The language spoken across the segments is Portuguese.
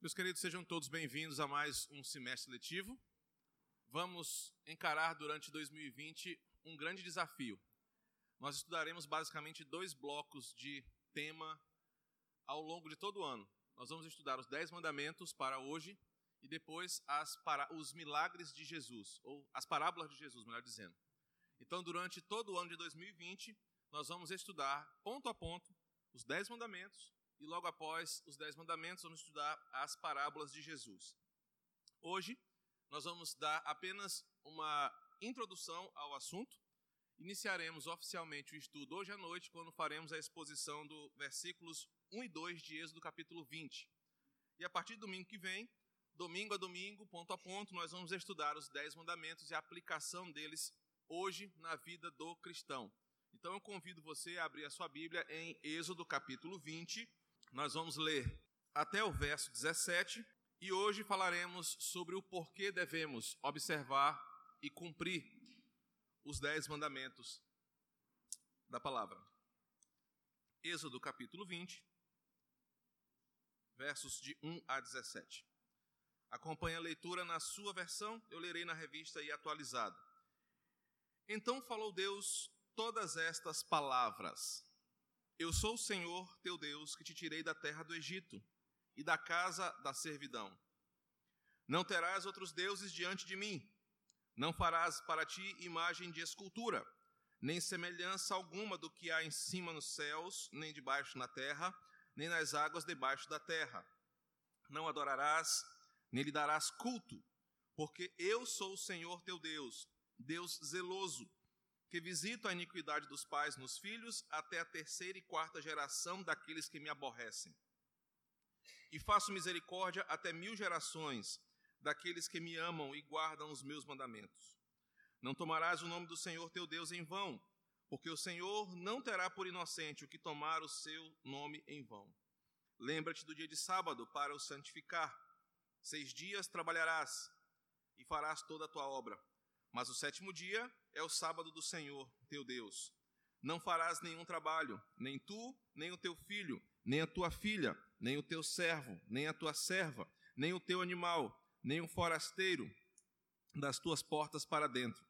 Meus queridos, sejam todos bem-vindos a mais um semestre letivo. Vamos encarar durante 2020 um grande desafio. Nós estudaremos basicamente dois blocos de tema ao longo de todo o ano. Nós vamos estudar os Dez Mandamentos para hoje e depois para, os milagres de Jesus, ou as parábolas de Jesus, melhor dizendo. Então, durante todo o ano de 2020, nós vamos estudar ponto a ponto os Dez Mandamentos e logo após os Dez Mandamentos vamos estudar as parábolas de Jesus. Hoje nós vamos dar apenas uma introdução ao assunto. Iniciaremos oficialmente o estudo hoje à noite, quando faremos a exposição do versículos 1 e 2 de Êxodo capítulo 20. E a partir do domingo que vem, domingo a domingo, ponto a ponto, nós vamos estudar os Dez Mandamentos e a aplicação deles hoje na vida do cristão. Então eu convido você a abrir a sua Bíblia em Êxodo capítulo 20, nós vamos ler até o verso 17 e hoje falaremos sobre o porquê devemos observar e cumprir os dez mandamentos da palavra. Êxodo capítulo 20, versos de 1 a 17. Acompanhe a leitura na sua versão, eu lerei na revista e atualizada. Então falou Deus todas estas palavras eu sou o Senhor teu Deus que te tirei da terra do Egito e da casa da servidão. Não terás outros deuses diante de mim. Não farás para ti imagem de escultura, nem semelhança alguma do que há em cima nos céus, nem debaixo na terra, nem nas águas debaixo da terra. Não adorarás, nem lhe darás culto, porque eu sou o Senhor teu Deus, Deus zeloso que visito a iniquidade dos pais nos filhos até a terceira e quarta geração daqueles que me aborrecem. E faço misericórdia até mil gerações daqueles que me amam e guardam os meus mandamentos. Não tomarás o nome do Senhor teu Deus em vão, porque o Senhor não terá por inocente o que tomar o seu nome em vão. Lembra-te do dia de sábado para o santificar. Seis dias trabalharás e farás toda a tua obra mas o sétimo dia é o sábado do Senhor, teu Deus. Não farás nenhum trabalho, nem tu, nem o teu filho, nem a tua filha, nem o teu servo, nem a tua serva, nem o teu animal, nem o forasteiro das tuas portas para dentro.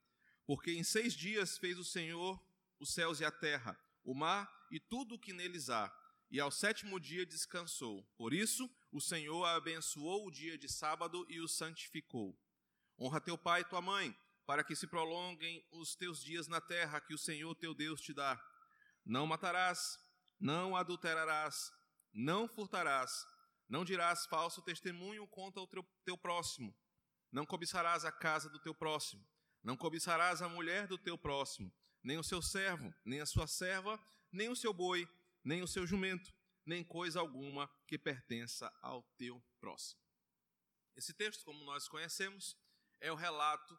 Porque em seis dias fez o Senhor os céus e a terra, o mar e tudo o que neles há, e ao sétimo dia descansou. Por isso, o Senhor abençoou o dia de sábado e o santificou. Honra teu pai e tua mãe para que se prolonguem os teus dias na terra que o Senhor teu Deus te dá. Não matarás, não adulterarás, não furtarás, não dirás falso testemunho contra o teu, teu próximo, não cobiçarás a casa do teu próximo, não cobiçarás a mulher do teu próximo, nem o seu servo, nem a sua serva, nem o seu boi, nem o seu jumento, nem coisa alguma que pertença ao teu próximo. Esse texto, como nós conhecemos, é o relato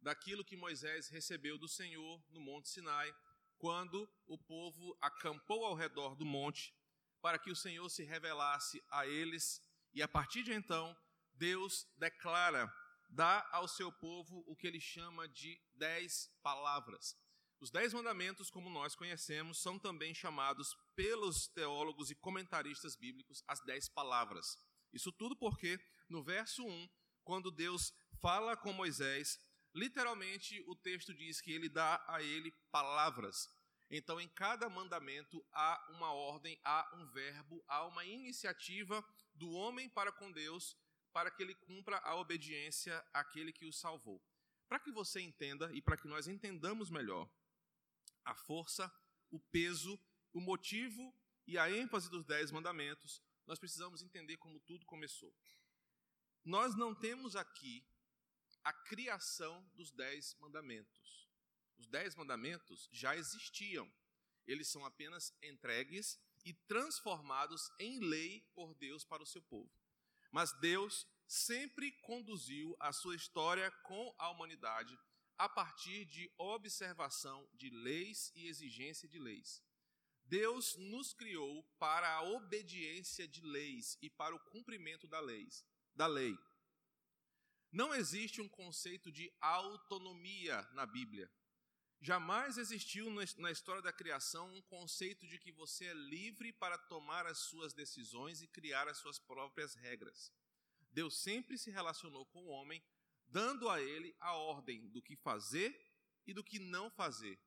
daquilo que Moisés recebeu do Senhor no Monte Sinai, quando o povo acampou ao redor do monte para que o Senhor se revelasse a eles, e a partir de então, Deus declara, dá ao seu povo o que ele chama de dez palavras. Os dez mandamentos, como nós conhecemos, são também chamados pelos teólogos e comentaristas bíblicos as dez palavras. Isso tudo porque, no verso 1, quando Deus fala com Moisés, Literalmente, o texto diz que ele dá a ele palavras. Então, em cada mandamento há uma ordem, há um verbo, há uma iniciativa do homem para com Deus, para que ele cumpra a obediência àquele que o salvou. Para que você entenda e para que nós entendamos melhor a força, o peso, o motivo e a ênfase dos dez mandamentos, nós precisamos entender como tudo começou. Nós não temos aqui a criação dos Dez Mandamentos. Os Dez Mandamentos já existiam, eles são apenas entregues e transformados em lei por Deus para o seu povo. Mas Deus sempre conduziu a sua história com a humanidade a partir de observação de leis e exigência de leis. Deus nos criou para a obediência de leis e para o cumprimento da, leis, da lei. Não existe um conceito de autonomia na Bíblia. Jamais existiu na história da criação um conceito de que você é livre para tomar as suas decisões e criar as suas próprias regras. Deus sempre se relacionou com o homem, dando a ele a ordem do que fazer e do que não fazer.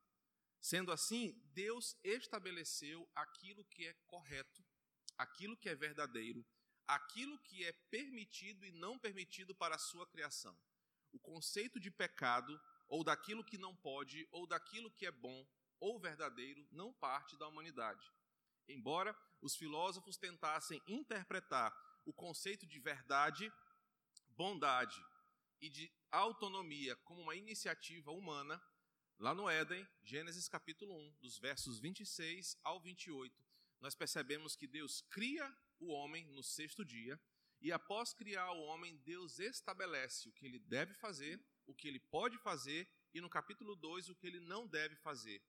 Sendo assim, Deus estabeleceu aquilo que é correto, aquilo que é verdadeiro, aquilo que é permitido e não permitido para a sua criação. O conceito de pecado, ou daquilo que não pode, ou daquilo que é bom ou verdadeiro, não parte da humanidade. Embora os filósofos tentassem interpretar o conceito de verdade, bondade e de autonomia como uma iniciativa humana, lá no Éden, Gênesis capítulo 1, dos versos 26 ao 28, nós percebemos que Deus cria o homem no sexto dia, e após criar o homem, Deus estabelece o que ele deve fazer, o que ele pode fazer, e no capítulo 2, o que ele não deve fazer.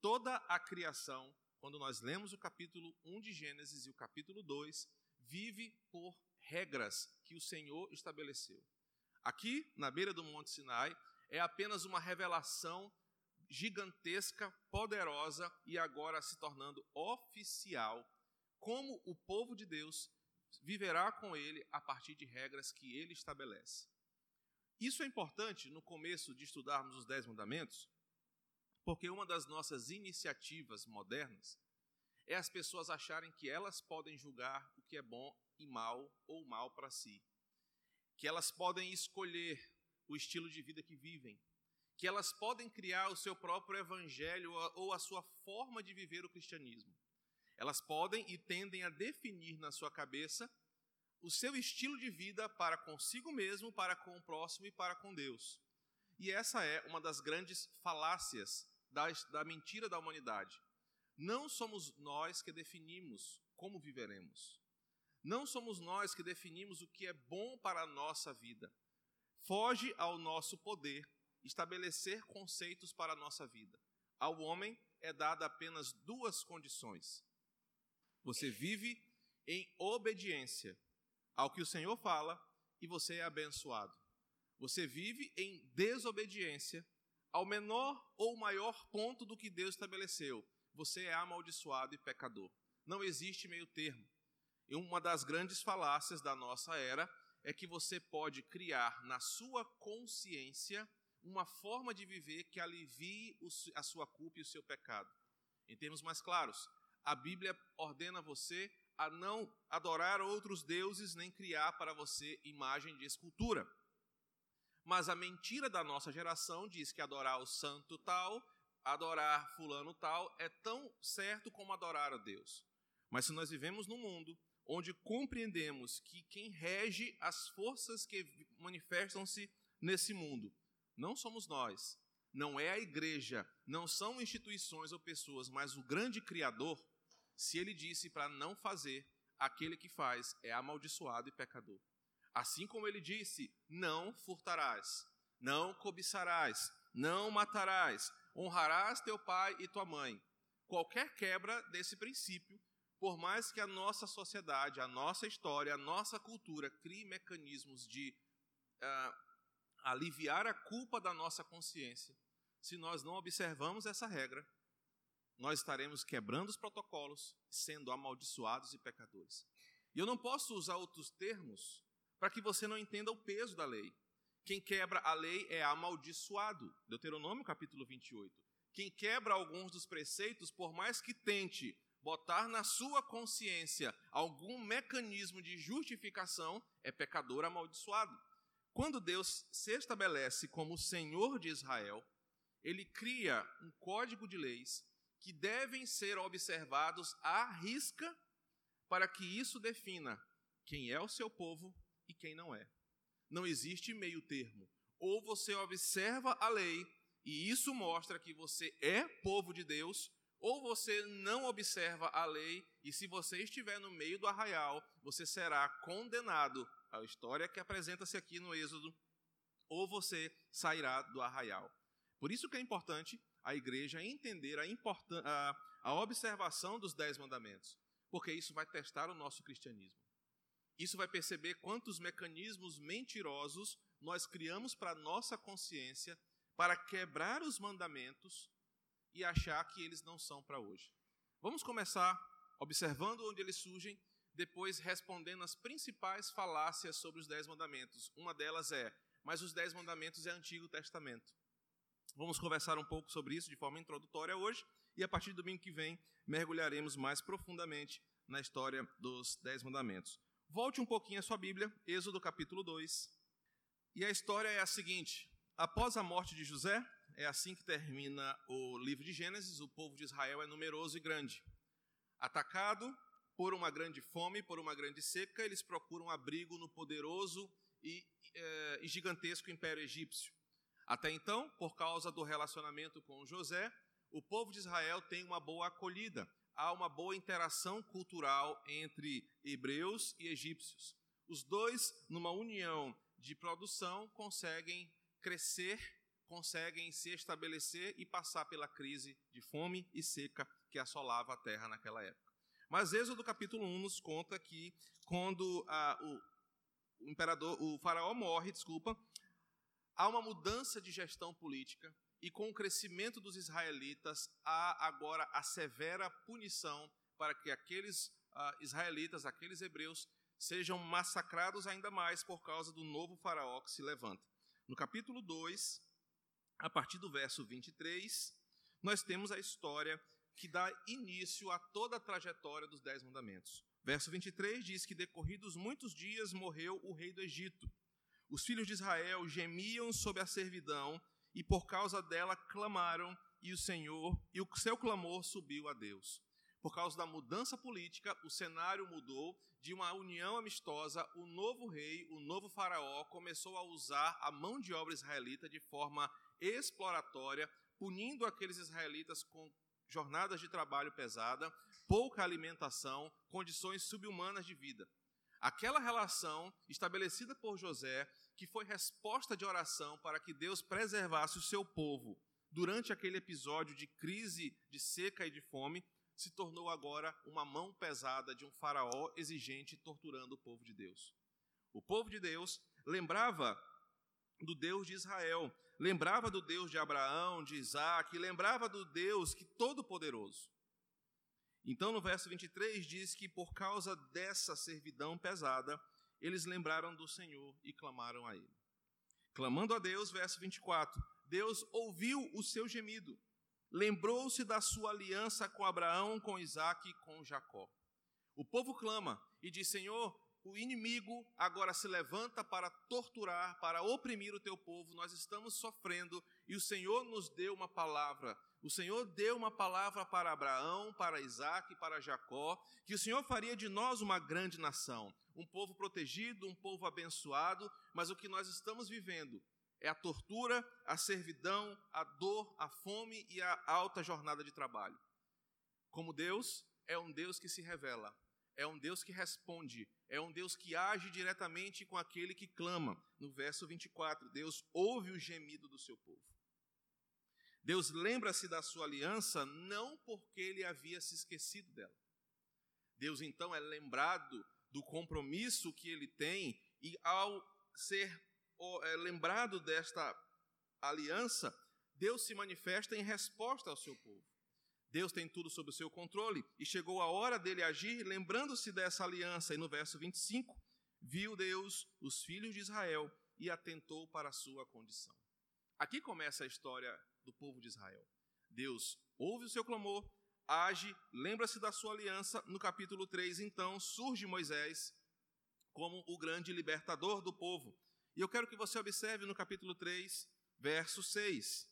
Toda a criação, quando nós lemos o capítulo 1 de Gênesis e o capítulo 2, vive por regras que o Senhor estabeleceu. Aqui, na beira do Monte Sinai, é apenas uma revelação gigantesca, poderosa e agora se tornando oficial, como o povo de Deus viverá com ele a partir de regras que ele estabelece. Isso é importante no começo de estudarmos os Dez Mandamentos, porque uma das nossas iniciativas modernas é as pessoas acharem que elas podem julgar o que é bom e mal ou mal para si, que elas podem escolher o estilo de vida que vivem, que elas podem criar o seu próprio evangelho ou a sua forma de viver o cristianismo. Elas podem e tendem a definir na sua cabeça o seu estilo de vida para consigo mesmo, para com o próximo e para com Deus. E essa é uma das grandes falácias da, da mentira da humanidade. Não somos nós que definimos como viveremos. Não somos nós que definimos o que é bom para a nossa vida. Foge ao nosso poder estabelecer conceitos para a nossa vida. Ao homem é dada apenas duas condições. Você vive em obediência ao que o Senhor fala e você é abençoado. Você vive em desobediência ao menor ou maior ponto do que Deus estabeleceu você é amaldiçoado e pecador. Não existe meio termo. E uma das grandes falácias da nossa era é que você pode criar na sua consciência uma forma de viver que alivie a sua culpa e o seu pecado. Em termos mais claros, a Bíblia ordena você a não adorar outros deuses nem criar para você imagem de escultura. Mas a mentira da nossa geração diz que adorar o santo tal adorar fulano tal é tão certo como adorar a Deus. Mas se nós vivemos num mundo onde compreendemos que quem rege as forças que manifestam-se nesse mundo não somos nós, não é a igreja, não são instituições ou pessoas, mas o grande Criador, se ele disse para não fazer, aquele que faz é amaldiçoado e pecador. Assim como ele disse: não furtarás, não cobiçarás, não matarás, honrarás teu pai e tua mãe. Qualquer quebra desse princípio, por mais que a nossa sociedade, a nossa história, a nossa cultura crie mecanismos de uh, aliviar a culpa da nossa consciência, se nós não observamos essa regra, nós estaremos quebrando os protocolos, sendo amaldiçoados e pecadores. E eu não posso usar outros termos para que você não entenda o peso da lei. Quem quebra a lei é amaldiçoado. Deuteronômio capítulo 28. Quem quebra alguns dos preceitos, por mais que tente botar na sua consciência algum mecanismo de justificação, é pecador amaldiçoado. Quando Deus se estabelece como Senhor de Israel, ele cria um código de leis que devem ser observados à risca para que isso defina quem é o seu povo e quem não é. Não existe meio termo. Ou você observa a lei, e isso mostra que você é povo de Deus, ou você não observa a lei, e se você estiver no meio do arraial, você será condenado. A história que apresenta-se aqui no Êxodo, ou você sairá do arraial. Por isso que é importante a igreja entender a, a, a observação dos dez mandamentos, porque isso vai testar o nosso cristianismo. Isso vai perceber quantos mecanismos mentirosos nós criamos para nossa consciência para quebrar os mandamentos e achar que eles não são para hoje. Vamos começar observando onde eles surgem. depois respondendo as principais falácias sobre os Dez Mandamentos. Uma delas é: mas os Dez Mandamentos é Antigo Testamento. Vamos conversar um pouco sobre isso de forma introdutória hoje, e a partir do domingo que vem mergulharemos mais profundamente na história dos Dez Mandamentos. Volte um pouquinho a sua Bíblia, Êxodo capítulo 2. E a história é a seguinte: após a morte de José, é assim que termina o livro de Gênesis, o povo de Israel é numeroso e grande. Atacado por uma grande fome, por uma grande seca, eles procuram abrigo no poderoso e, eh, e gigantesco império egípcio. Até então, por causa do relacionamento com José, o povo de Israel tem uma boa acolhida, há uma boa interação cultural entre hebreus e egípcios. Os dois, numa união de produção, conseguem crescer, conseguem se estabelecer e passar pela crise de fome e seca que assolava a terra naquela época. Mas Êxodo capítulo 1 nos conta que quando ah, o, o imperador, o faraó morre, desculpa, há uma mudança de gestão política e com o crescimento dos israelitas há agora a severa punição para que aqueles ah, israelitas, aqueles hebreus, sejam massacrados ainda mais por causa do novo faraó que se levanta. No capítulo 2, a partir do verso 23, nós temos a história que dá início a toda a trajetória dos Dez Mandamentos. Verso 23 diz que, decorridos muitos dias, morreu o rei do Egito. Os filhos de Israel gemiam sob a servidão e, por causa dela, clamaram, e o Senhor, e o seu clamor subiu a Deus. Por causa da mudança política, o cenário mudou de uma união amistosa. O novo rei, o novo faraó, começou a usar a mão de obra israelita de forma exploratória, punindo aqueles israelitas com jornadas de trabalho pesada, pouca alimentação, condições subhumanas de vida. Aquela relação estabelecida por José, que foi resposta de oração para que Deus preservasse o seu povo durante aquele episódio de crise, de seca e de fome, se tornou agora uma mão pesada de um faraó exigente torturando o povo de Deus. O povo de Deus lembrava do Deus de Israel, lembrava do Deus de Abraão, de Isaac, lembrava do Deus que todo-poderoso. Então, no verso 23, diz que por causa dessa servidão pesada, eles lembraram do Senhor e clamaram a Ele. Clamando a Deus, verso 24: Deus ouviu o seu gemido, lembrou-se da sua aliança com Abraão, com Isaac e com Jacó. O povo clama e diz: Senhor, o inimigo agora se levanta para torturar, para oprimir o teu povo. Nós estamos sofrendo e o Senhor nos deu uma palavra. O Senhor deu uma palavra para Abraão, para Isaac e para Jacó, que o Senhor faria de nós uma grande nação, um povo protegido, um povo abençoado, mas o que nós estamos vivendo é a tortura, a servidão, a dor, a fome e a alta jornada de trabalho. Como Deus é um Deus que se revela, é um Deus que responde, é um Deus que age diretamente com aquele que clama. No verso 24, Deus ouve o gemido do seu povo. Deus lembra-se da sua aliança não porque ele havia se esquecido dela. Deus então é lembrado do compromisso que ele tem e ao ser é, lembrado desta aliança, Deus se manifesta em resposta ao seu povo. Deus tem tudo sob o seu controle e chegou a hora dele agir, lembrando-se dessa aliança. E no verso 25, viu Deus os filhos de Israel e atentou para a sua condição. Aqui começa a história do povo de Israel. Deus ouve o seu clamor, age, lembra-se da sua aliança. No capítulo 3, então, surge Moisés como o grande libertador do povo. E eu quero que você observe no capítulo 3, verso 6.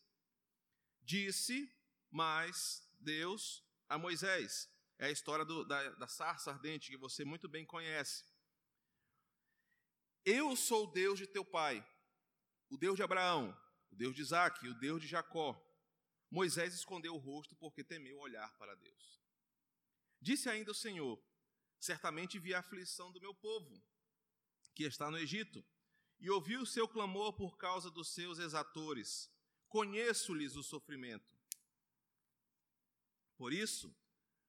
Disse, mas Deus a Moisés. É a história do, da, da sarça ardente que você muito bem conhece. Eu sou o Deus de teu pai, o Deus de Abraão, o Deus de Isaac, o Deus de Jacó. Moisés escondeu o rosto porque temeu olhar para Deus. Disse ainda o Senhor: Certamente vi a aflição do meu povo, que está no Egito, e ouvi o seu clamor por causa dos seus exatores. Conheço-lhes o sofrimento. Por isso,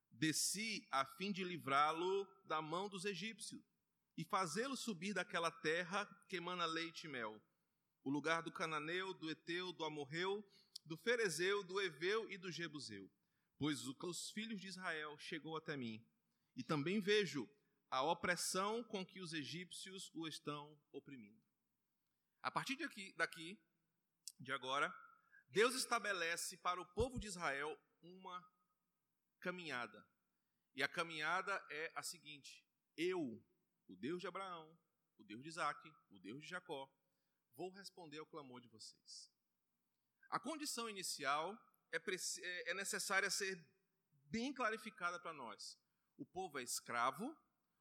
desci a fim de livrá-lo da mão dos egípcios e fazê-lo subir daquela terra que emana leite e mel, o lugar do cananeu, do eteu, do amorreu, do ferezeu, do eveu e do jebuseu. Pois os filhos de Israel chegou até mim, e também vejo a opressão com que os egípcios o estão oprimindo. A partir daqui, de agora, Deus estabelece para o povo de Israel uma caminhada. E a caminhada é a seguinte: eu, o Deus de Abraão, o Deus de Isaac, o Deus de Jacó, vou responder ao clamor de vocês. A condição inicial é, é, é necessária ser bem clarificada para nós. O povo é escravo,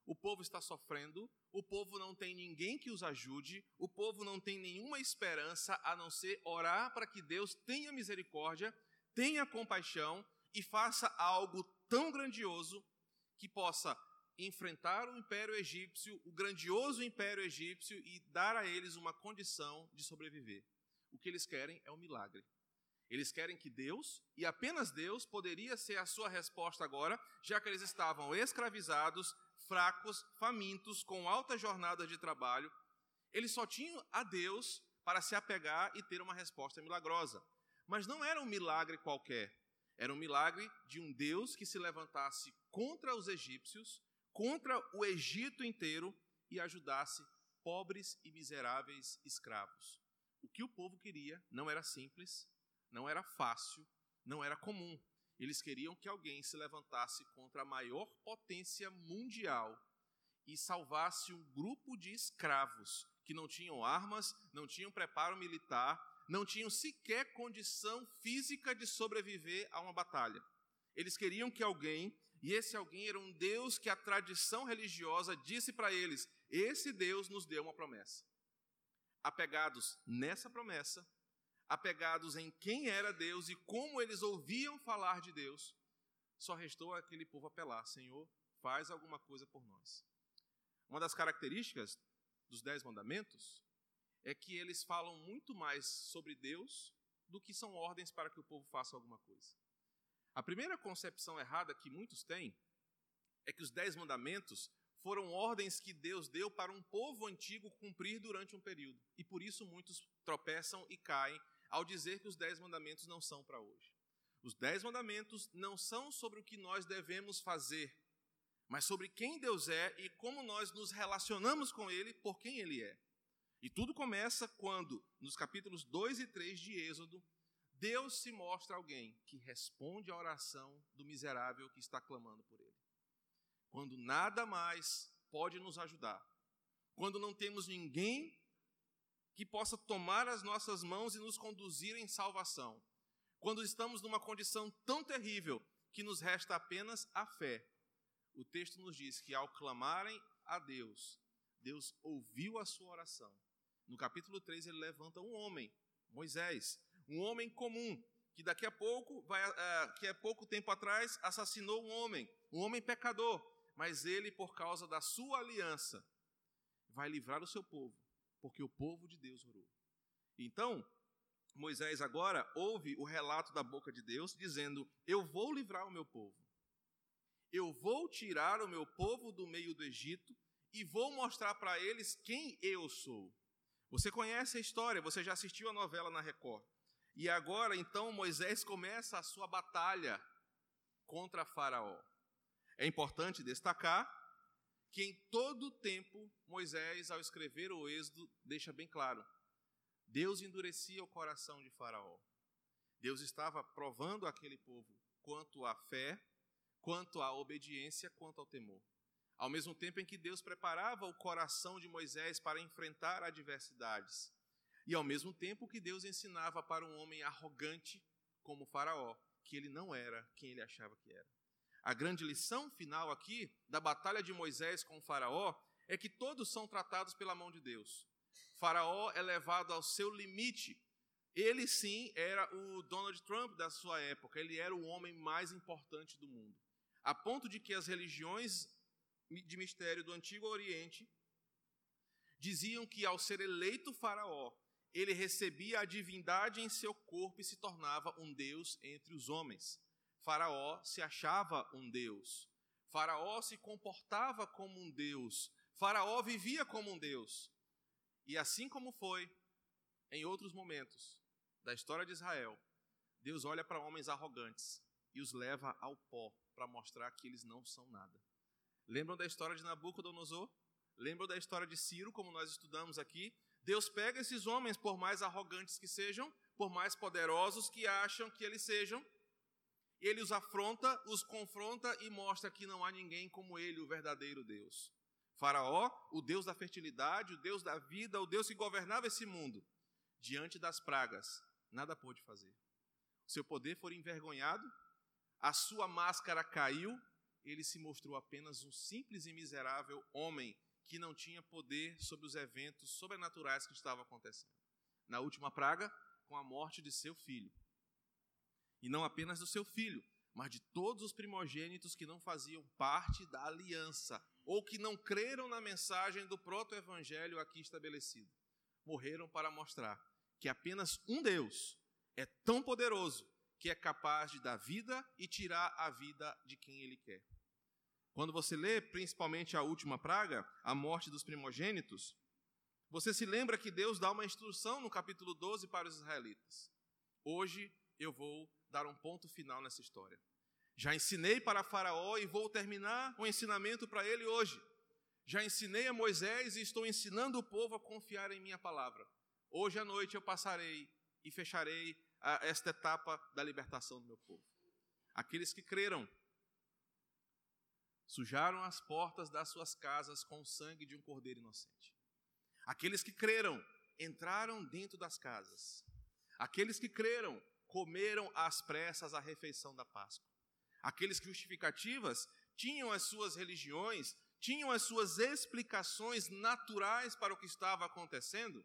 o povo está sofrendo, o povo não tem ninguém que os ajude, o povo não tem nenhuma esperança a não ser orar para que Deus tenha misericórdia, tenha compaixão e faça algo tão grandioso que possa enfrentar o império egípcio, o grandioso império egípcio e dar a eles uma condição de sobreviver. O que eles querem é um milagre. Eles querem que Deus, e apenas Deus, poderia ser a sua resposta agora, já que eles estavam escravizados, fracos, famintos, com alta jornada de trabalho. Eles só tinham a Deus para se apegar e ter uma resposta milagrosa. Mas não era um milagre qualquer. Era um milagre de um Deus que se levantasse contra os egípcios, contra o Egito inteiro e ajudasse pobres e miseráveis escravos. O que o povo queria não era simples, não era fácil, não era comum. Eles queriam que alguém se levantasse contra a maior potência mundial e salvasse um grupo de escravos que não tinham armas, não tinham preparo militar, não tinham sequer condição física de sobreviver a uma batalha. Eles queriam que alguém, e esse alguém era um Deus que a tradição religiosa disse para eles: esse Deus nos deu uma promessa. Apegados nessa promessa, apegados em quem era Deus e como eles ouviam falar de Deus, só restou aquele povo apelar: Senhor, faz alguma coisa por nós. Uma das características dos Dez Mandamentos é que eles falam muito mais sobre Deus do que são ordens para que o povo faça alguma coisa. A primeira concepção errada que muitos têm é que os Dez Mandamentos foram ordens que Deus deu para um povo antigo cumprir durante um período. E por isso muitos tropeçam e caem ao dizer que os dez mandamentos não são para hoje. Os dez mandamentos não são sobre o que nós devemos fazer, mas sobre quem Deus é e como nós nos relacionamos com Ele por quem Ele é. E tudo começa quando, nos capítulos 2 e 3 de Êxodo, Deus se mostra alguém que responde à oração do miserável que está clamando por Ele. Quando nada mais pode nos ajudar, quando não temos ninguém que possa tomar as nossas mãos e nos conduzir em salvação. Quando estamos numa condição tão terrível que nos resta apenas a fé. O texto nos diz que ao clamarem a Deus, Deus ouviu a sua oração. No capítulo 3 ele levanta um homem, Moisés, um homem comum, que daqui a pouco, vai, uh, que há pouco tempo atrás assassinou um homem, um homem pecador, mas ele, por causa da sua aliança, vai livrar o seu povo porque o povo de Deus orou. Então, Moisés agora ouve o relato da boca de Deus dizendo: Eu vou livrar o meu povo. Eu vou tirar o meu povo do meio do Egito e vou mostrar para eles quem eu sou. Você conhece a história, você já assistiu a novela na Record. E agora, então, Moisés começa a sua batalha contra Faraó. É importante destacar que em todo o tempo Moisés, ao escrever o Êxodo, deixa bem claro: Deus endurecia o coração de Faraó. Deus estava provando aquele povo quanto à fé, quanto à obediência, quanto ao temor. Ao mesmo tempo em que Deus preparava o coração de Moisés para enfrentar adversidades, e ao mesmo tempo que Deus ensinava para um homem arrogante como Faraó que ele não era quem ele achava que era. A grande lição final aqui da batalha de Moisés com Faraó é que todos são tratados pela mão de Deus. Faraó é levado ao seu limite. Ele sim era o Donald Trump da sua época, ele era o homem mais importante do mundo. A ponto de que as religiões de mistério do Antigo Oriente diziam que ao ser eleito Faraó, ele recebia a divindade em seu corpo e se tornava um Deus entre os homens. Faraó se achava um Deus. Faraó se comportava como um Deus. Faraó vivia como um Deus. E assim como foi em outros momentos da história de Israel, Deus olha para homens arrogantes e os leva ao pó para mostrar que eles não são nada. Lembram da história de Nabucodonosor? Lembram da história de Ciro, como nós estudamos aqui? Deus pega esses homens, por mais arrogantes que sejam, por mais poderosos que acham que eles sejam, ele os afronta, os confronta e mostra que não há ninguém como ele, o verdadeiro Deus. Faraó, o Deus da fertilidade, o Deus da vida, o Deus que governava esse mundo, diante das pragas, nada pôde fazer. Seu poder foi envergonhado, a sua máscara caiu, ele se mostrou apenas um simples e miserável homem que não tinha poder sobre os eventos sobrenaturais que estavam acontecendo. Na última praga, com a morte de seu filho. E não apenas do seu filho, mas de todos os primogênitos que não faziam parte da aliança ou que não creram na mensagem do proto-evangelho aqui estabelecido. Morreram para mostrar que apenas um Deus é tão poderoso que é capaz de dar vida e tirar a vida de quem ele quer. Quando você lê principalmente a última praga, a morte dos primogênitos, você se lembra que Deus dá uma instrução no capítulo 12 para os israelitas. Hoje eu vou dar um ponto final nessa história. Já ensinei para Faraó e vou terminar o ensinamento para ele hoje. Já ensinei a Moisés e estou ensinando o povo a confiar em minha palavra. Hoje à noite eu passarei e fecharei esta etapa da libertação do meu povo. Aqueles que creram sujaram as portas das suas casas com o sangue de um cordeiro inocente. Aqueles que creram entraram dentro das casas. Aqueles que creram comeram às pressas a refeição da Páscoa. Aqueles que justificativas tinham as suas religiões, tinham as suas explicações naturais para o que estava acontecendo,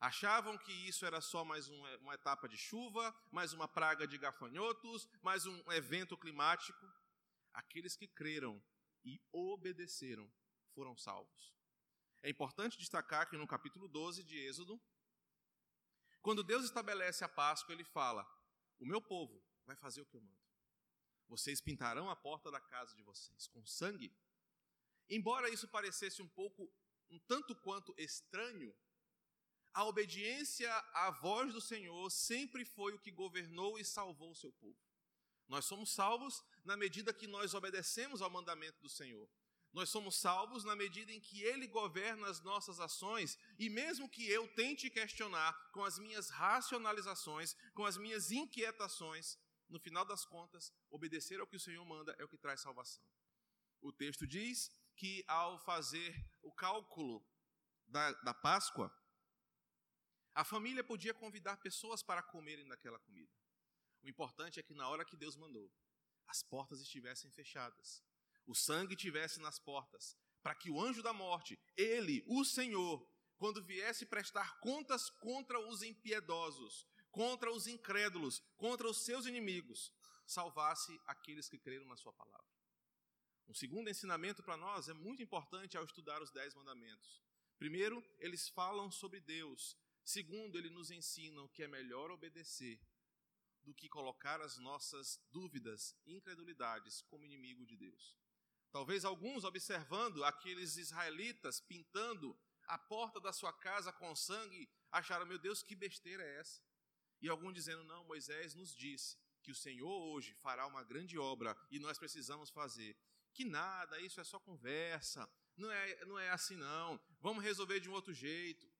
achavam que isso era só mais uma etapa de chuva, mais uma praga de gafanhotos, mais um evento climático. Aqueles que creram e obedeceram foram salvos. É importante destacar que no capítulo 12 de Êxodo, quando Deus estabelece a Páscoa, ele fala: O meu povo vai fazer o que eu mando. Vocês pintarão a porta da casa de vocês com sangue. Embora isso parecesse um pouco, um tanto quanto estranho, a obediência à voz do Senhor sempre foi o que governou e salvou o seu povo. Nós somos salvos na medida que nós obedecemos ao mandamento do Senhor. Nós somos salvos na medida em que Ele governa as nossas ações, e mesmo que eu tente questionar com as minhas racionalizações, com as minhas inquietações, no final das contas, obedecer ao que o Senhor manda é o que traz salvação. O texto diz que ao fazer o cálculo da, da Páscoa, a família podia convidar pessoas para comerem daquela comida. O importante é que na hora que Deus mandou, as portas estivessem fechadas, o sangue estivesse nas portas, para que o anjo da morte, ele, o Senhor, quando viesse prestar contas contra os impiedosos, contra os incrédulos, contra os seus inimigos, salvasse aqueles que creram na sua palavra. Um segundo ensinamento para nós é muito importante ao estudar os Dez Mandamentos. Primeiro, eles falam sobre Deus. Segundo, eles nos ensinam que é melhor obedecer do que colocar as nossas dúvidas incredulidades como inimigo de Deus. Talvez alguns, observando aqueles israelitas pintando a porta da sua casa com sangue, acharam: meu Deus, que besteira é essa? E alguns dizendo: não, Moisés nos disse que o Senhor hoje fará uma grande obra e nós precisamos fazer. Que nada, isso é só conversa, não é, não é assim não, vamos resolver de um outro jeito.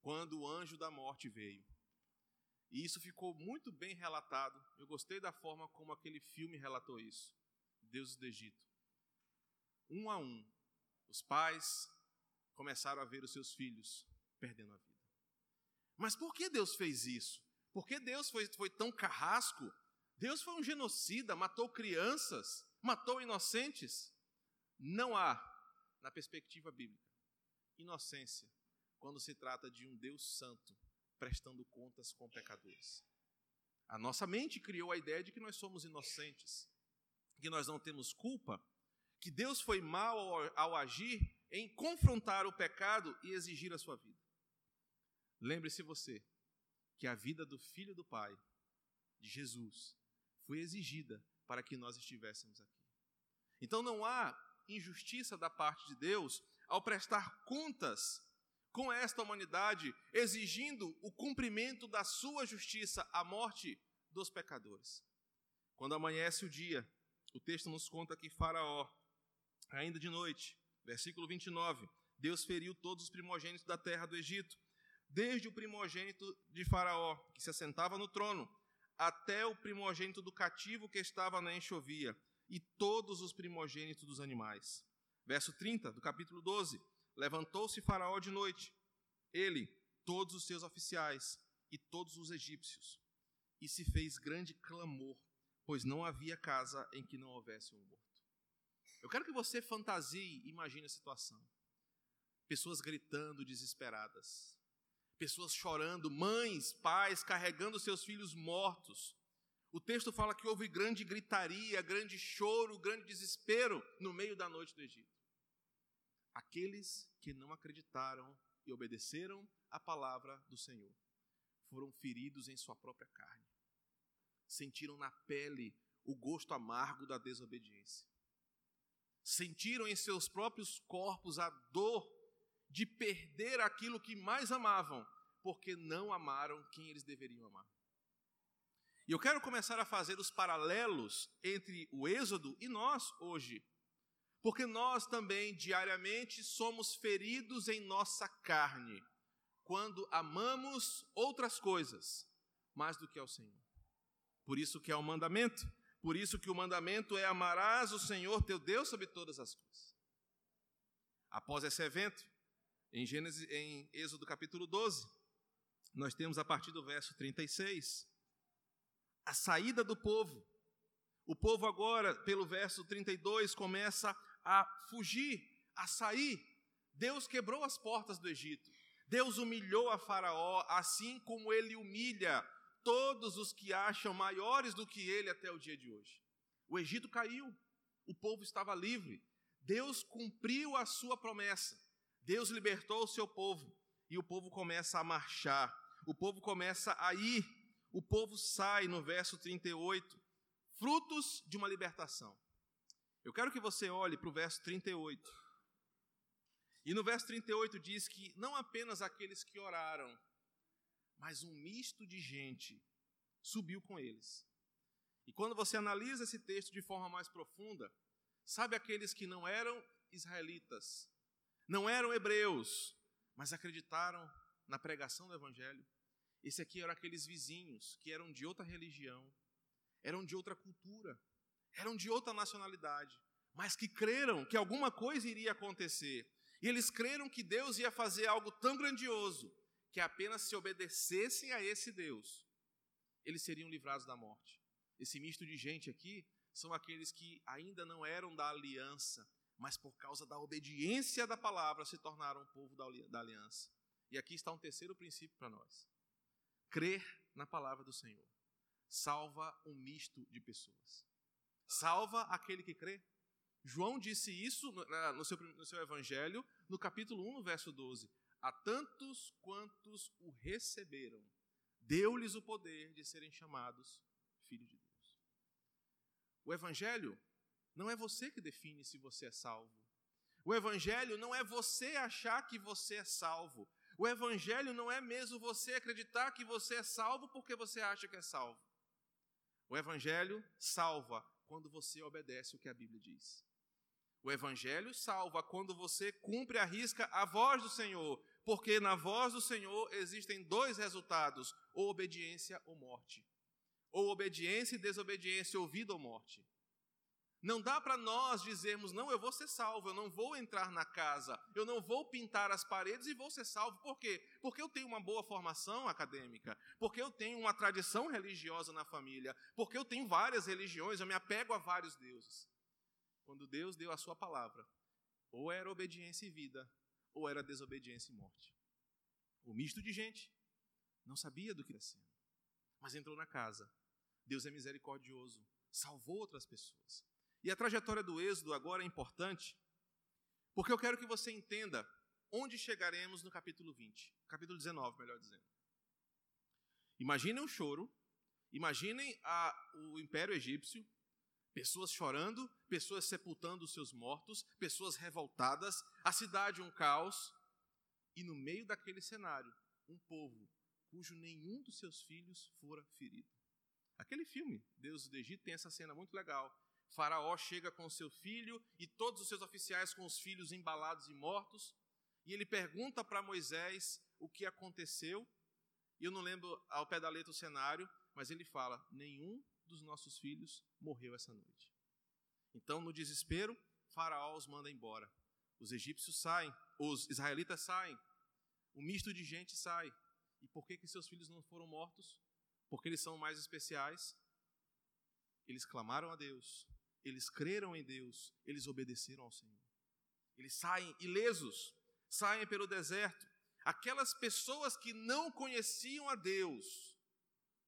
Quando o anjo da morte veio, e isso ficou muito bem relatado. Eu gostei da forma como aquele filme relatou isso. Deuses do Egito. Um a um, os pais começaram a ver os seus filhos perdendo a vida. Mas por que Deus fez isso? Por que Deus foi, foi tão carrasco? Deus foi um genocida, matou crianças, matou inocentes. Não há, na perspectiva bíblica, inocência quando se trata de um Deus santo prestando contas com pecadores. A nossa mente criou a ideia de que nós somos inocentes, que nós não temos culpa, que Deus foi mal ao, ao agir em confrontar o pecado e exigir a sua vida. Lembre-se você que a vida do Filho do Pai, de Jesus, foi exigida para que nós estivéssemos aqui. Então não há injustiça da parte de Deus ao prestar contas com esta humanidade, exigindo o cumprimento da sua justiça, a morte dos pecadores. Quando amanhece o dia, o texto nos conta que Faraó Ainda de noite, versículo 29, Deus feriu todos os primogênitos da terra do Egito, desde o primogênito de Faraó, que se assentava no trono, até o primogênito do cativo que estava na enxovia, e todos os primogênitos dos animais. Verso 30 do capítulo 12: Levantou-se Faraó de noite, ele, todos os seus oficiais e todos os egípcios, e se fez grande clamor, pois não havia casa em que não houvesse um morto. Eu quero que você fantasie e imagine a situação. Pessoas gritando desesperadas, pessoas chorando, mães, pais carregando seus filhos mortos. O texto fala que houve grande gritaria, grande choro, grande desespero no meio da noite do Egito. Aqueles que não acreditaram e obedeceram a palavra do Senhor foram feridos em sua própria carne. Sentiram na pele o gosto amargo da desobediência. Sentiram em seus próprios corpos a dor de perder aquilo que mais amavam, porque não amaram quem eles deveriam amar. E eu quero começar a fazer os paralelos entre o Êxodo e nós hoje. Porque nós também diariamente somos feridos em nossa carne quando amamos outras coisas mais do que ao Senhor. Por isso que é o mandamento, por isso que o mandamento é amarás o Senhor teu Deus sobre todas as coisas. Após esse evento, em Gênesis, em Êxodo capítulo 12, nós temos a partir do verso 36 a saída do povo. O povo agora, pelo verso 32, começa a fugir, a sair. Deus quebrou as portas do Egito. Deus humilhou a Faraó, assim como ele humilha todos os que acham maiores do que ele até o dia de hoje. O Egito caiu, o povo estava livre. Deus cumpriu a sua promessa. Deus libertou o seu povo e o povo começa a marchar. O povo começa a ir. O povo sai no verso 38, frutos de uma libertação. Eu quero que você olhe para o verso 38. E no verso 38 diz que não apenas aqueles que oraram, mas um misto de gente subiu com eles. E quando você analisa esse texto de forma mais profunda, sabe aqueles que não eram israelitas, não eram hebreus, mas acreditaram na pregação do evangelho? Esse aqui eram aqueles vizinhos que eram de outra religião, eram de outra cultura, eram de outra nacionalidade, mas que creram que alguma coisa iria acontecer e eles creram que Deus ia fazer algo tão grandioso que apenas se obedecessem a esse Deus, eles seriam livrados da morte. Esse misto de gente aqui são aqueles que ainda não eram da aliança, mas por causa da obediência da palavra se tornaram povo da aliança. E aqui está um terceiro princípio para nós: crer na palavra do Senhor salva um misto de pessoas. Salva aquele que crê João disse isso no seu, no seu evangelho, no capítulo 1, verso 12. A tantos quantos o receberam, deu-lhes o poder de serem chamados filhos de Deus. O evangelho não é você que define se você é salvo. O evangelho não é você achar que você é salvo. O evangelho não é mesmo você acreditar que você é salvo porque você acha que é salvo. O evangelho salva quando você obedece o que a Bíblia diz. O Evangelho salva quando você cumpre a risca a voz do Senhor, porque na voz do Senhor existem dois resultados: ou obediência ou morte. Ou obediência e desobediência, ou vida ou morte. Não dá para nós dizermos, não, eu vou ser salvo, eu não vou entrar na casa, eu não vou pintar as paredes e vou ser salvo. Por quê? Porque eu tenho uma boa formação acadêmica, porque eu tenho uma tradição religiosa na família, porque eu tenho várias religiões, eu me apego a vários deuses quando Deus deu a sua palavra, ou era obediência e vida, ou era desobediência e morte. O misto de gente não sabia do que era sendo, mas entrou na casa. Deus é misericordioso, salvou outras pessoas. E a trajetória do Êxodo agora é importante, porque eu quero que você entenda onde chegaremos no capítulo 20, capítulo 19, melhor dizendo. Imaginem um choro, imaginem a, o Império Egípcio, Pessoas chorando, pessoas sepultando os seus mortos, pessoas revoltadas, a cidade um caos. E no meio daquele cenário, um povo cujo nenhum dos seus filhos fora ferido. Aquele filme, Deus do Egito, tem essa cena muito legal. Faraó chega com seu filho e todos os seus oficiais com os filhos embalados e mortos, e ele pergunta para Moisés o que aconteceu. E eu não lembro ao pé da letra o cenário, mas ele fala: nenhum dos nossos filhos morreu essa noite. Então, no desespero, Faraó os manda embora. Os egípcios saem, os israelitas saem, o misto de gente sai. E por que, que seus filhos não foram mortos? Porque eles são mais especiais. Eles clamaram a Deus, eles creram em Deus, eles obedeceram ao Senhor. Eles saem ilesos, saem pelo deserto. Aquelas pessoas que não conheciam a Deus,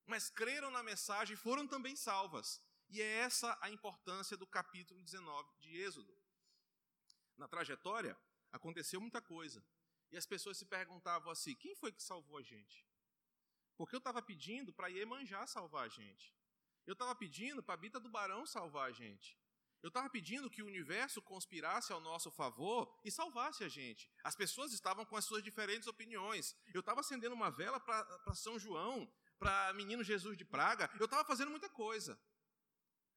mas creram na mensagem, foram também salvas. E é essa a importância do capítulo 19 de Êxodo. Na trajetória, aconteceu muita coisa. E as pessoas se perguntavam assim: quem foi que salvou a gente? Porque eu estava pedindo para Iemanjá salvar a gente. Eu estava pedindo para a Bita do Barão salvar a gente. Eu estava pedindo que o universo conspirasse ao nosso favor e salvasse a gente. As pessoas estavam com as suas diferentes opiniões. Eu estava acendendo uma vela para São João, para menino Jesus de Praga. Eu estava fazendo muita coisa.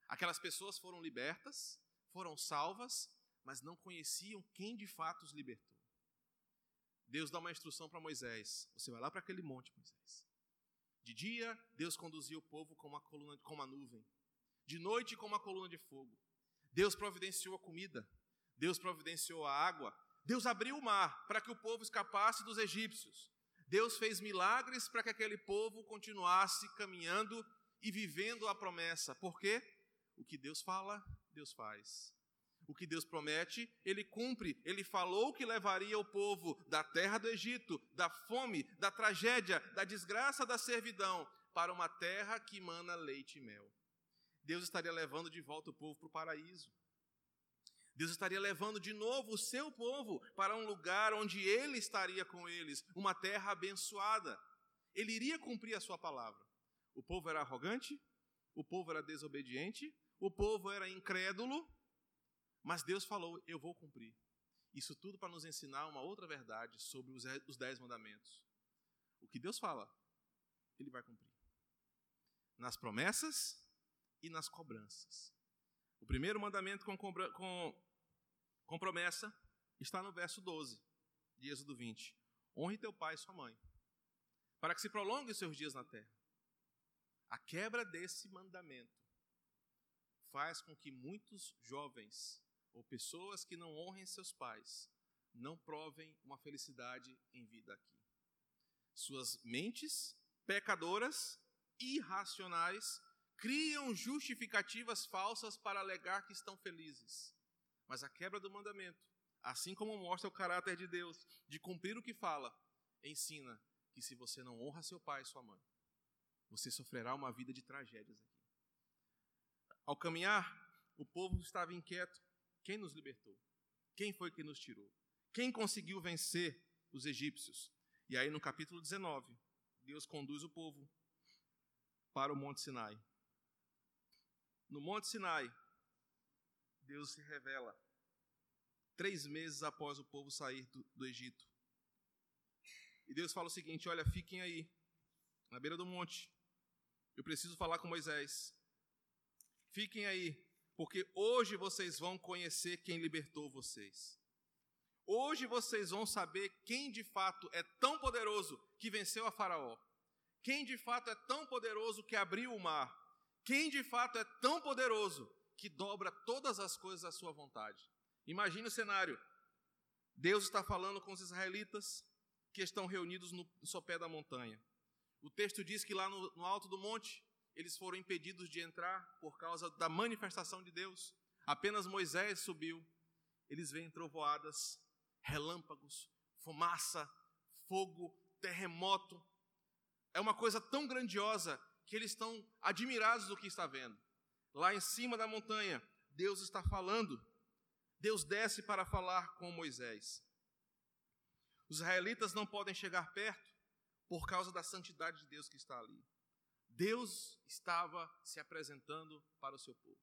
Aquelas pessoas foram libertas, foram salvas, mas não conheciam quem de fato os libertou. Deus dá uma instrução para Moisés: você vai lá para aquele monte, Moisés. De dia, Deus conduzia o povo com uma coluna, uma nuvem. De noite, com uma coluna de fogo. Deus providenciou a comida. Deus providenciou a água. Deus abriu o mar para que o povo escapasse dos egípcios. Deus fez milagres para que aquele povo continuasse caminhando e vivendo a promessa. Por quê? O que Deus fala, Deus faz. O que Deus promete, ele cumpre. Ele falou que levaria o povo da terra do Egito, da fome, da tragédia, da desgraça da servidão, para uma terra que mana leite e mel. Deus estaria levando de volta o povo para o paraíso. Deus estaria levando de novo o seu povo para um lugar onde ele estaria com eles, uma terra abençoada. Ele iria cumprir a sua palavra. O povo era arrogante, o povo era desobediente, o povo era incrédulo, mas Deus falou: Eu vou cumprir. Isso tudo para nos ensinar uma outra verdade sobre os dez mandamentos. O que Deus fala, Ele vai cumprir. Nas promessas e nas cobranças. O primeiro mandamento com, com, com promessa está no verso 12 de Êxodo 20. Honre teu pai e sua mãe, para que se prolongue os seus dias na terra. A quebra desse mandamento faz com que muitos jovens ou pessoas que não honrem seus pais não provem uma felicidade em vida aqui. Suas mentes pecadoras, irracionais, criam justificativas falsas para alegar que estão felizes. Mas a quebra do mandamento, assim como mostra o caráter de Deus de cumprir o que fala, ensina que se você não honra seu pai e sua mãe, você sofrerá uma vida de tragédias aqui. Ao caminhar, o povo estava inquieto, quem nos libertou? Quem foi que nos tirou? Quem conseguiu vencer os egípcios? E aí no capítulo 19, Deus conduz o povo para o Monte Sinai. No Monte Sinai, Deus se revela três meses após o povo sair do, do Egito. E Deus fala o seguinte: Olha, fiquem aí, na beira do monte. Eu preciso falar com Moisés. Fiquem aí, porque hoje vocês vão conhecer quem libertou vocês. Hoje vocês vão saber quem de fato é tão poderoso que venceu a Faraó. Quem de fato é tão poderoso que abriu o mar. Quem de fato é tão poderoso que dobra todas as coisas à sua vontade. Imagine o cenário. Deus está falando com os israelitas que estão reunidos no sopé da montanha. O texto diz que lá no, no alto do monte eles foram impedidos de entrar por causa da manifestação de Deus. Apenas Moisés subiu. Eles veem trovoadas, relâmpagos, fumaça, fogo, terremoto. É uma coisa tão grandiosa que eles estão admirados do que está vendo. Lá em cima da montanha, Deus está falando. Deus desce para falar com Moisés. Os israelitas não podem chegar perto por causa da santidade de Deus que está ali. Deus estava se apresentando para o seu povo.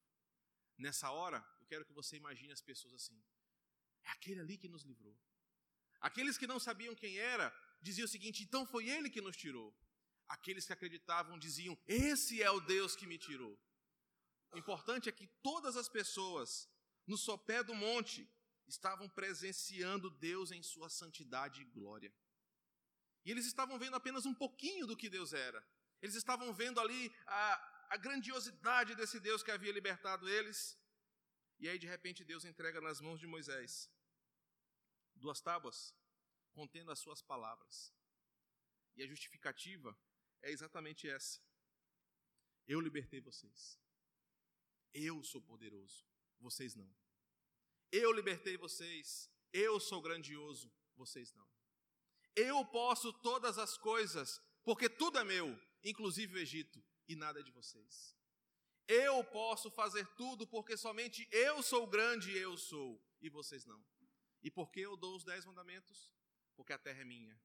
Nessa hora, eu quero que você imagine as pessoas assim: é aquele ali que nos livrou. Aqueles que não sabiam quem era diziam o seguinte: então foi ele que nos tirou. Aqueles que acreditavam diziam: esse é o Deus que me tirou. O importante é que todas as pessoas no sopé do monte estavam presenciando Deus em sua santidade e glória. E eles estavam vendo apenas um pouquinho do que Deus era. Eles estavam vendo ali a, a grandiosidade desse Deus que havia libertado eles. E aí, de repente, Deus entrega nas mãos de Moisés duas tábuas contendo as suas palavras. E a justificativa é exatamente essa: Eu libertei vocês. Eu sou poderoso, vocês não. Eu libertei vocês. Eu sou grandioso, vocês não. Eu posso todas as coisas, porque tudo é meu, inclusive o Egito, e nada é de vocês. Eu posso fazer tudo, porque somente eu sou grande e eu sou, e vocês não. E por que eu dou os dez mandamentos? Porque a terra é minha,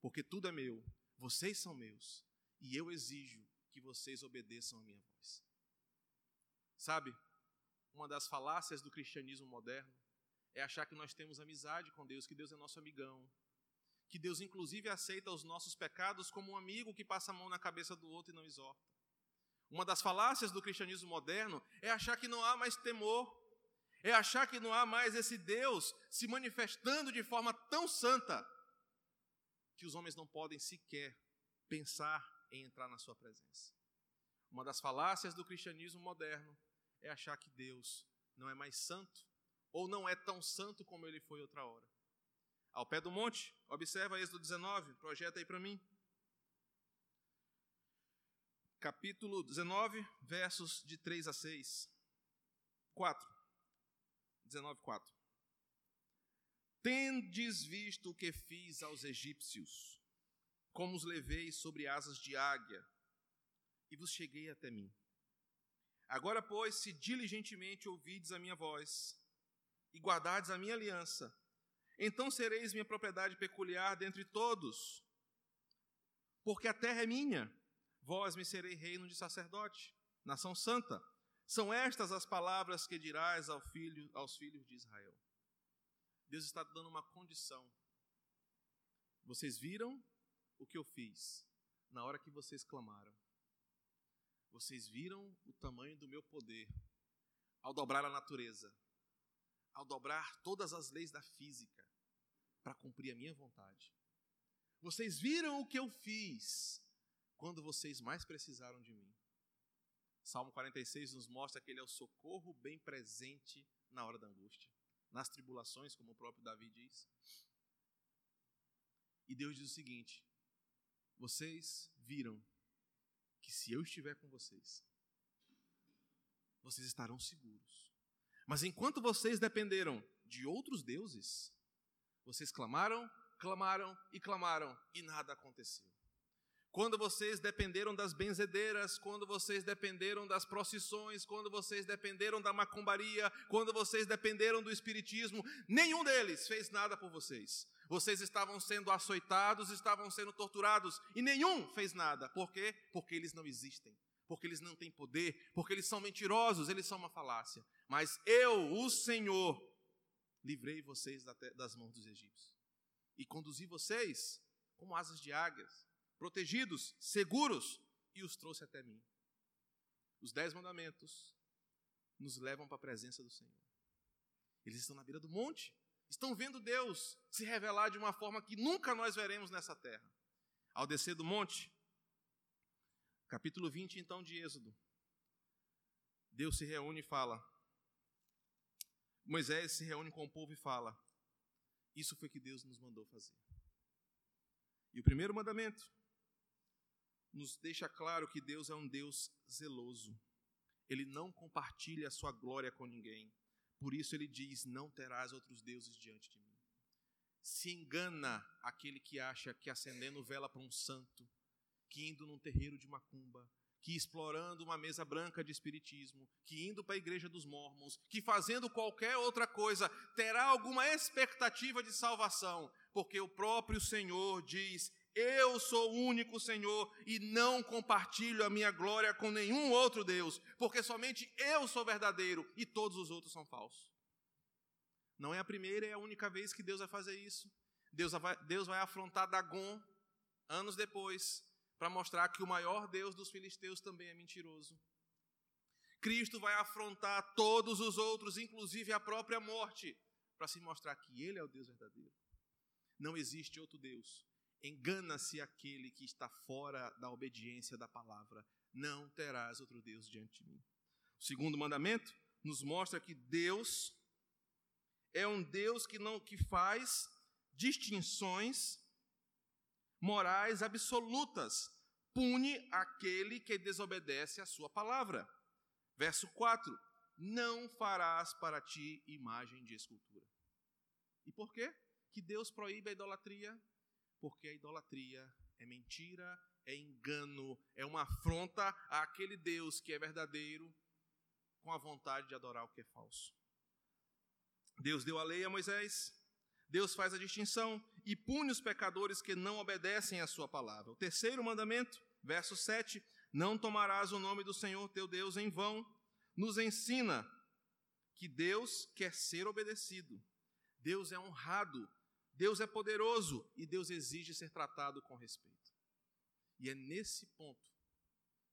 porque tudo é meu, vocês são meus, e eu exijo que vocês obedeçam a minha voz. Sabe, uma das falácias do cristianismo moderno é achar que nós temos amizade com Deus, que Deus é nosso amigão, que Deus inclusive aceita os nossos pecados como um amigo que passa a mão na cabeça do outro e não exorta. Uma das falácias do cristianismo moderno é achar que não há mais temor, é achar que não há mais esse Deus se manifestando de forma tão santa que os homens não podem sequer pensar em entrar na sua presença. Uma das falácias do cristianismo moderno é achar que Deus não é mais santo ou não é tão santo como ele foi outra hora. Ao pé do monte, observa Êxodo 19, projeta aí para mim. Capítulo 19, versos de 3 a 6. 4. 19, 4. Tendes visto o que fiz aos egípcios, como os levei sobre asas de águia, e vos cheguei até mim. Agora, pois, se diligentemente ouvides a minha voz e guardardes a minha aliança, então sereis minha propriedade peculiar dentre todos, porque a terra é minha, vós me serei reino de sacerdote, nação santa. São estas as palavras que dirás ao filho, aos filhos de Israel. Deus está dando uma condição. Vocês viram o que eu fiz na hora que vocês clamaram. Vocês viram o tamanho do meu poder ao dobrar a natureza, ao dobrar todas as leis da física para cumprir a minha vontade. Vocês viram o que eu fiz quando vocês mais precisaram de mim. Salmo 46 nos mostra que ele é o socorro bem presente na hora da angústia, nas tribulações, como o próprio Davi diz. E Deus diz o seguinte: Vocês viram que se eu estiver com vocês, vocês estarão seguros. Mas enquanto vocês dependeram de outros deuses, vocês clamaram, clamaram e clamaram e nada aconteceu. Quando vocês dependeram das benzedeiras, quando vocês dependeram das procissões, quando vocês dependeram da macumbaria, quando vocês dependeram do espiritismo, nenhum deles fez nada por vocês. Vocês estavam sendo açoitados, estavam sendo torturados e nenhum fez nada. Por quê? Porque eles não existem, porque eles não têm poder, porque eles são mentirosos, eles são uma falácia. Mas eu, o Senhor, livrei vocês das mãos dos egípcios e conduzi vocês como asas de águias, protegidos, seguros, e os trouxe até mim. Os dez mandamentos nos levam para a presença do Senhor. Eles estão na beira do monte, estão vendo Deus se revelar de uma forma que nunca nós veremos nessa terra. Ao descer do monte, capítulo 20 então de Êxodo, Deus se reúne e fala. Moisés se reúne com o povo e fala: Isso foi que Deus nos mandou fazer. E o primeiro mandamento nos deixa claro que Deus é um Deus zeloso. Ele não compartilha a sua glória com ninguém. Por isso ele diz: Não terás outros deuses diante de mim. Se engana aquele que acha que acendendo vela para um santo, que indo num terreiro de macumba, que explorando uma mesa branca de espiritismo, que indo para a igreja dos mormons, que fazendo qualquer outra coisa, terá alguma expectativa de salvação, porque o próprio Senhor diz: eu sou o único Senhor e não compartilho a minha glória com nenhum outro Deus, porque somente eu sou verdadeiro e todos os outros são falsos. Não é a primeira e é a única vez que Deus vai fazer isso. Deus vai, Deus vai afrontar Dagon anos depois para mostrar que o maior Deus dos filisteus também é mentiroso. Cristo vai afrontar todos os outros, inclusive a própria morte, para se mostrar que Ele é o Deus verdadeiro. Não existe outro Deus. Engana-se aquele que está fora da obediência da palavra. Não terás outro Deus diante de mim. O segundo mandamento nos mostra que Deus é um Deus que não que faz distinções morais absolutas, pune aquele que desobedece à sua palavra. Verso 4: Não farás para ti imagem de escultura. E por quê? Que Deus proíbe a idolatria? Porque a idolatria é mentira, é engano, é uma afronta àquele Deus que é verdadeiro, com a vontade de adorar o que é falso. Deus deu a lei a Moisés, Deus faz a distinção e pune os pecadores que não obedecem à sua palavra. O terceiro mandamento, verso 7, não tomarás o nome do Senhor teu Deus em vão, nos ensina que Deus quer ser obedecido. Deus é honrado, Deus é poderoso e Deus exige ser tratado com respeito. E é nesse ponto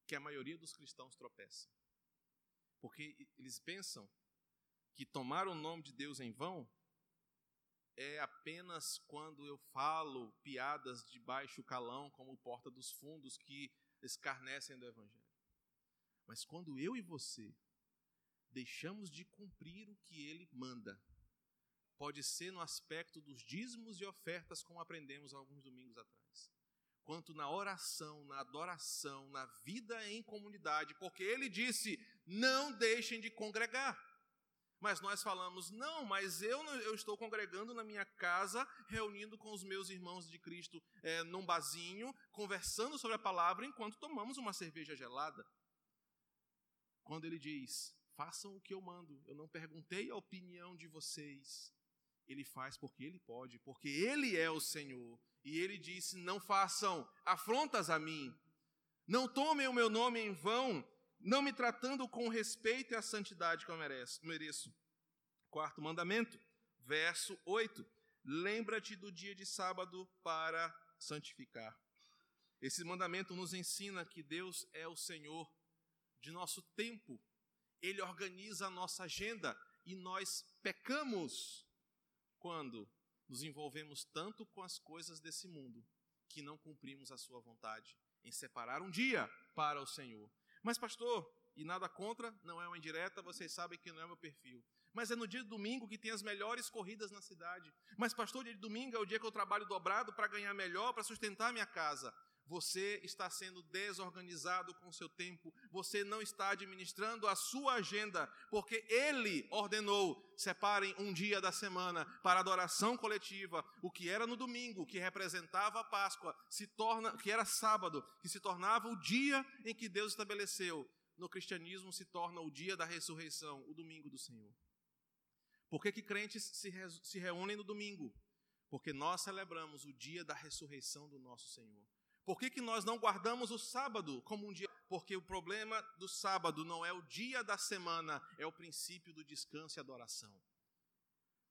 que a maioria dos cristãos tropeça. Porque eles pensam que tomar o nome de Deus em vão é apenas quando eu falo piadas de baixo calão, como porta dos fundos, que escarnecem do Evangelho. Mas quando eu e você deixamos de cumprir o que ele manda, pode ser no aspecto dos dízimos e ofertas, como aprendemos alguns domingos atrás, quanto na oração, na adoração, na vida em comunidade, porque ele disse: não deixem de congregar. Mas nós falamos, não, mas eu, eu estou congregando na minha casa, reunindo com os meus irmãos de Cristo é, num bazinho, conversando sobre a palavra enquanto tomamos uma cerveja gelada. Quando ele diz, façam o que eu mando, eu não perguntei a opinião de vocês. Ele faz porque ele pode, porque ele é o Senhor. E ele disse: não façam afrontas a mim, não tomem o meu nome em vão, não me tratando com respeito e a santidade que eu mereço. mereço. Quarto mandamento, verso 8: Lembra-te do dia de sábado para santificar. Esse mandamento nos ensina que Deus é o Senhor de nosso tempo, Ele organiza a nossa agenda e nós pecamos quando nos envolvemos tanto com as coisas desse mundo que não cumprimos a Sua vontade em separar um dia para o Senhor. Mas, pastor, e nada contra, não é uma indireta, vocês sabem que não é meu perfil. Mas é no dia de domingo que tem as melhores corridas na cidade. Mas, pastor, dia de domingo é o dia que eu trabalho dobrado para ganhar melhor, para sustentar minha casa. Você está sendo desorganizado com o seu tempo, você não está administrando a sua agenda, porque Ele ordenou: separem um dia da semana para adoração coletiva. O que era no domingo, que representava a Páscoa, se torna, que era sábado, que se tornava o dia em que Deus estabeleceu. No cristianismo se torna o dia da ressurreição, o domingo do Senhor. Por que, que crentes se, re, se reúnem no domingo? Porque nós celebramos o dia da ressurreição do nosso Senhor. Por que, que nós não guardamos o sábado como um dia? Porque o problema do sábado não é o dia da semana, é o princípio do descanso e adoração.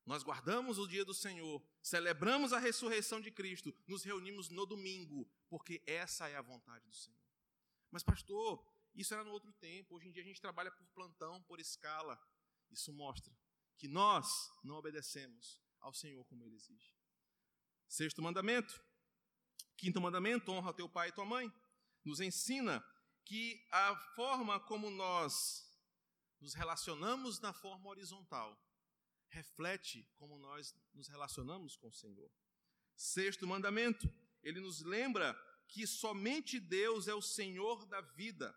Nós guardamos o dia do Senhor, celebramos a ressurreição de Cristo, nos reunimos no domingo, porque essa é a vontade do Senhor. Mas, pastor, isso era no outro tempo, hoje em dia a gente trabalha por plantão, por escala. Isso mostra que nós não obedecemos ao Senhor como Ele exige. Sexto mandamento, Quinto mandamento, honra teu pai e tua mãe, nos ensina que a forma como nós nos relacionamos na forma horizontal reflete como nós nos relacionamos com o Senhor. Sexto mandamento, ele nos lembra que somente Deus é o Senhor da vida.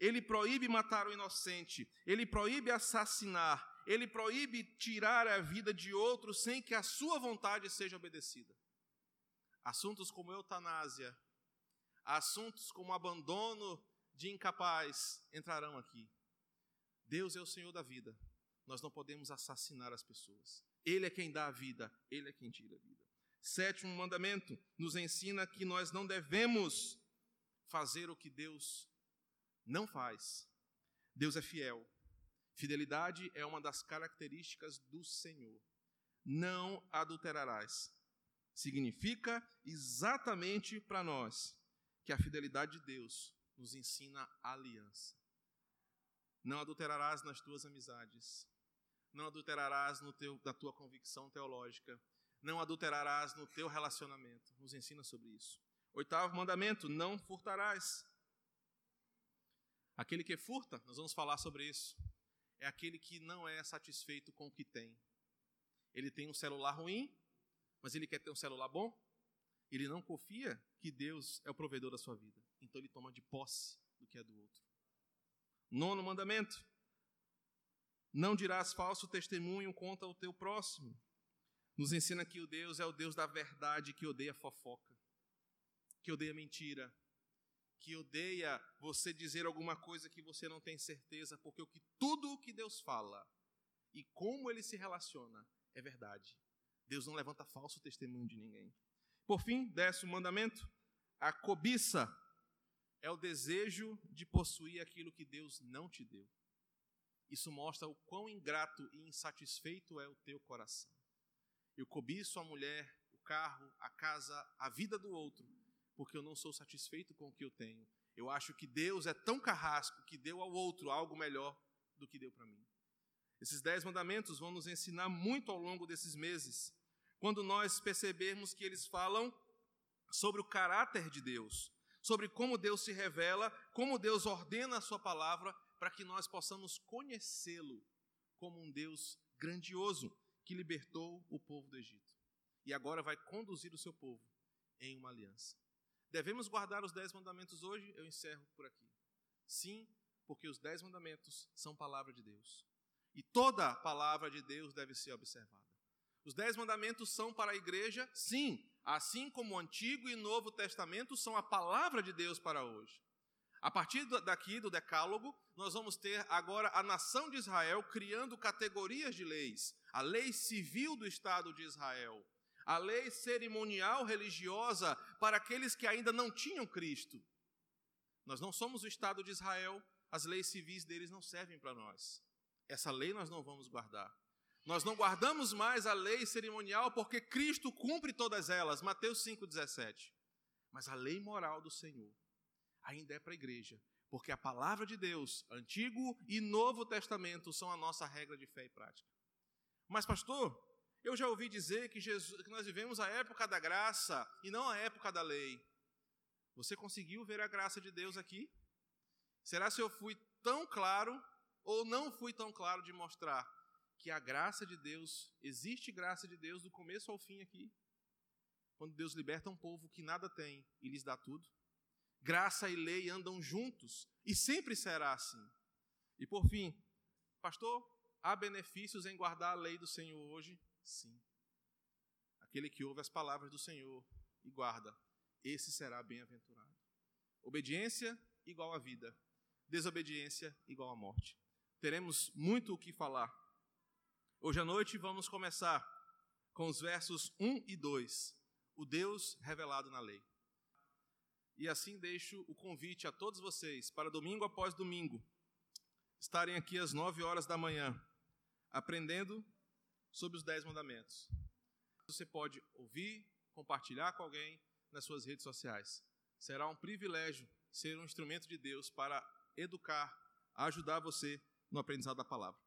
Ele proíbe matar o inocente, ele proíbe assassinar, ele proíbe tirar a vida de outro sem que a sua vontade seja obedecida. Assuntos como eutanásia, assuntos como abandono de incapaz entrarão aqui. Deus é o Senhor da vida. Nós não podemos assassinar as pessoas. Ele é quem dá a vida, ele é quem tira a vida. Sétimo mandamento nos ensina que nós não devemos fazer o que Deus não faz. Deus é fiel. Fidelidade é uma das características do Senhor. Não adulterarás significa exatamente para nós que a fidelidade de Deus nos ensina aliança. Não adulterarás nas tuas amizades. Não adulterarás no teu, na tua convicção teológica. Não adulterarás no teu relacionamento. Nos ensina sobre isso. Oitavo mandamento: não furtarás. Aquele que furta, nós vamos falar sobre isso, é aquele que não é satisfeito com o que tem. Ele tem um celular ruim, mas ele quer ter um celular bom. Ele não confia que Deus é o provedor da sua vida. Então ele toma de posse do que é do outro. Nono mandamento: não dirás falso testemunho contra o teu próximo. Nos ensina que o Deus é o Deus da verdade, que odeia fofoca, que odeia mentira, que odeia você dizer alguma coisa que você não tem certeza, porque o que tudo o que Deus fala e como ele se relaciona é verdade. Deus não levanta falso testemunho de ninguém. Por fim, décimo mandamento, a cobiça é o desejo de possuir aquilo que Deus não te deu. Isso mostra o quão ingrato e insatisfeito é o teu coração. Eu cobiço a mulher, o carro, a casa, a vida do outro, porque eu não sou satisfeito com o que eu tenho. Eu acho que Deus é tão carrasco que deu ao outro algo melhor do que deu para mim. Esses dez mandamentos vão nos ensinar muito ao longo desses meses, quando nós percebermos que eles falam sobre o caráter de Deus, sobre como Deus se revela, como Deus ordena a sua palavra, para que nós possamos conhecê-lo como um Deus grandioso que libertou o povo do Egito e agora vai conduzir o seu povo em uma aliança. Devemos guardar os dez mandamentos hoje? Eu encerro por aqui. Sim, porque os dez mandamentos são palavra de Deus. E toda palavra de Deus deve ser observada. Os dez mandamentos são para a igreja? Sim, assim como o Antigo e Novo Testamento são a palavra de Deus para hoje. A partir daqui do Decálogo, nós vamos ter agora a nação de Israel criando categorias de leis. A lei civil do Estado de Israel, a lei cerimonial religiosa para aqueles que ainda não tinham Cristo. Nós não somos o Estado de Israel, as leis civis deles não servem para nós. Essa lei nós não vamos guardar. Nós não guardamos mais a lei cerimonial porque Cristo cumpre todas elas, Mateus 5,17. Mas a lei moral do Senhor ainda é para a igreja, porque a palavra de Deus, Antigo e Novo Testamento, são a nossa regra de fé e prática. Mas, pastor, eu já ouvi dizer que, Jesus, que nós vivemos a época da graça e não a época da lei. Você conseguiu ver a graça de Deus aqui? Será se eu fui tão claro ou não fui tão claro de mostrar que a graça de Deus, existe graça de Deus do começo ao fim aqui? Quando Deus liberta um povo que nada tem e lhes dá tudo? Graça e lei andam juntos e sempre será assim. E por fim, pastor, há benefícios em guardar a lei do Senhor hoje? Sim. Aquele que ouve as palavras do Senhor e guarda, esse será bem-aventurado. Obediência igual a vida, desobediência igual a morte. Teremos muito o que falar. Hoje à noite vamos começar com os versos 1 e 2, o Deus revelado na lei. E assim deixo o convite a todos vocês para domingo após domingo estarem aqui às 9 horas da manhã, aprendendo sobre os dez mandamentos. Você pode ouvir, compartilhar com alguém nas suas redes sociais. Será um privilégio ser um instrumento de Deus para educar, ajudar você no aprendizado da palavra.